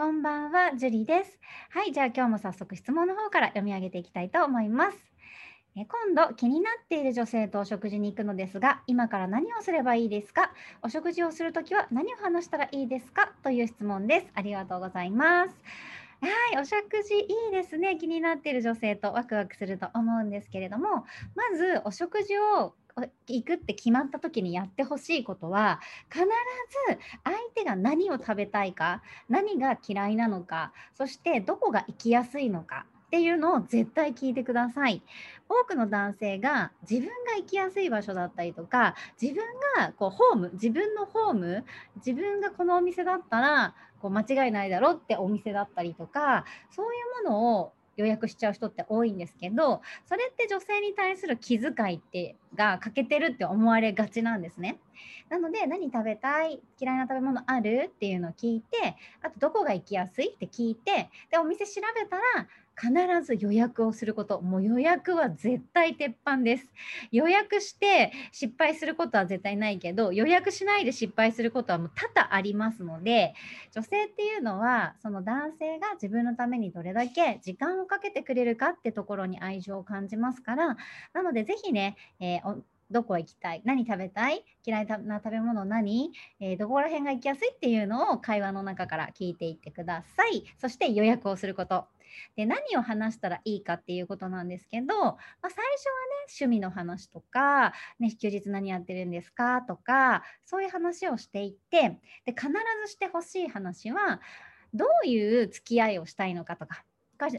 こんばんは、ジュリです。はい、じゃあ今日も早速質問の方から読み上げていきたいと思います。え今度気になっている女性とお食事に行くのですが、今から何をすればいいですか？お食事をするときは何を話したらいいですか？という質問です。ありがとうございます。はい、お食事いいですね。気になっている女性とワクワクすると思うんですけれども、まずお食事を行くって決まった時にやってほしいことは必ず相手が何を食べたいか何が嫌いなのかそしてどこが行きやすいのかっていうのを絶対聞いてください。多くの男性が自分が行きやすい場所だったりとか自分がこうホーム自分のホーム自分がこのお店だったらこう間違いないだろうってお店だったりとかそういうものを予約しちゃう人って多いんですけどそれって女性に対する気遣いってが欠けてるって思われがちなんですね。なので何食べたい？嫌いな食べ物ある？っていうのを聞いてあとどこが行きやすい？って聞いてでお店調べたら必ず予約をすること。もう予約は絶対鉄板です。予約して失敗することは絶対ないけど、予約しないで失敗することはもう多々ありますので、女性っていうのは、その男性が自分のためにどれだけ時間をかけてくれるかってところに愛情を感じますから、なのでぜひね、えーどこ行きたい？何食べたい？嫌いな食べ物何、えー、どこら辺が行きやすいっていうのを会話の中から聞いていってください。そして予約をすること。で何を話したらいいかっていうことなんですけど、まあ、最初はね趣味の話とか、ね、休日何やってるんですか？とかそういう話をしていってで必ずしてほしい話はどういう付き合いをしたいのかとか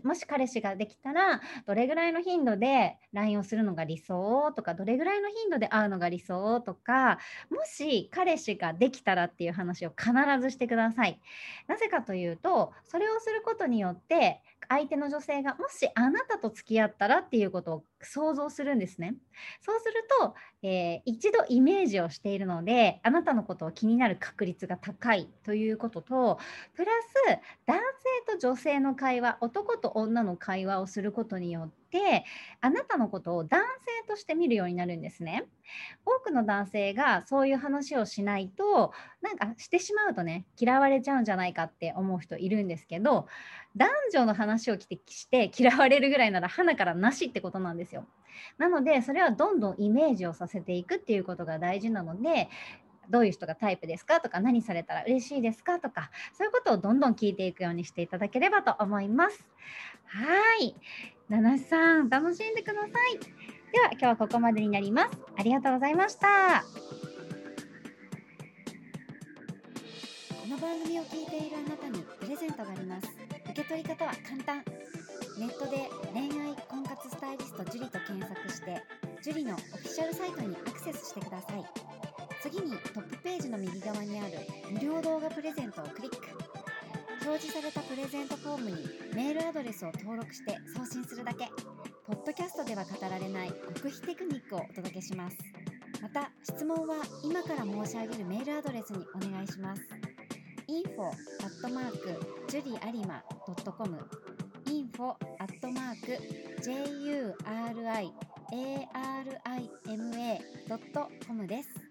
もし彼氏ができたらどれぐらいの頻度で LINE をするのが理想とかどれぐらいの頻度で会うのが理想とかもし彼氏ができたらっていう話を必ずしてください。なぜかというとそれをすることによって相手の女性がもしあなたと付き合ったらっていうことを想像するんですね。そうすると、えー、一度イメージをしているのであなたのことを気になる確率が高いということとプラス男性と女性の会話男と女の会話をすることによっててあなたのことを男性として見るようになるんですね。多くの男性がそういう話をしないとなんかしてしまうとね嫌われちゃうんじゃないかって思う人いるんですけど男女の話をして嫌われるぐらいなら花からなしってことなんですよ。なのでそれはどんどんイメージをさせていくっていうことが大事なのでどういう人がタイプですか？とか何されたら嬉しいですか？とかそういうことをどんどん聞いていくようにしていただければと思います。はい七七さん楽しんでください。では今日はここまでになります。ありがとうございました。この番組を聞いているあなたにプレゼントがあります。受け取り方は簡単。ネットで恋愛婚活スタイリスト樹と検索して、樹のオフィシャルサイトにアクセスしてください。次にトップページの右側にある無料動画プレゼントをクリック。表示されたプレゼントフォームにメールアドレスを登録して送信するだけ。ポッドキャストでは語られない極秘テクニックをお届けします。また質問は今から申し上げるメールアドレスにお願いします。info at mark juriarima.com info at mark juriarima.com です。